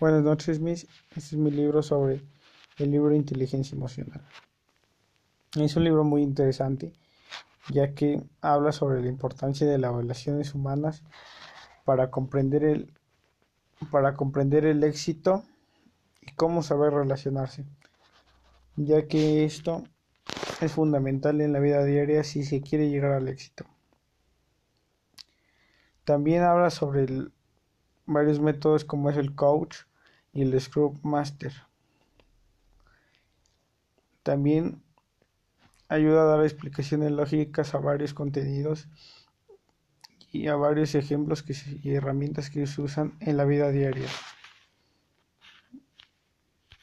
Buenas noches, Miss. Este es mi libro sobre el libro de inteligencia emocional. Es un libro muy interesante, ya que habla sobre la importancia de las relaciones humanas para comprender el, para comprender el éxito y cómo saber relacionarse, ya que esto es fundamental en la vida diaria si se quiere llegar al éxito. También habla sobre el, varios métodos como es el coach y el Scrum Master. También ayuda a dar explicaciones lógicas a varios contenidos y a varios ejemplos y herramientas que se usan en la vida diaria.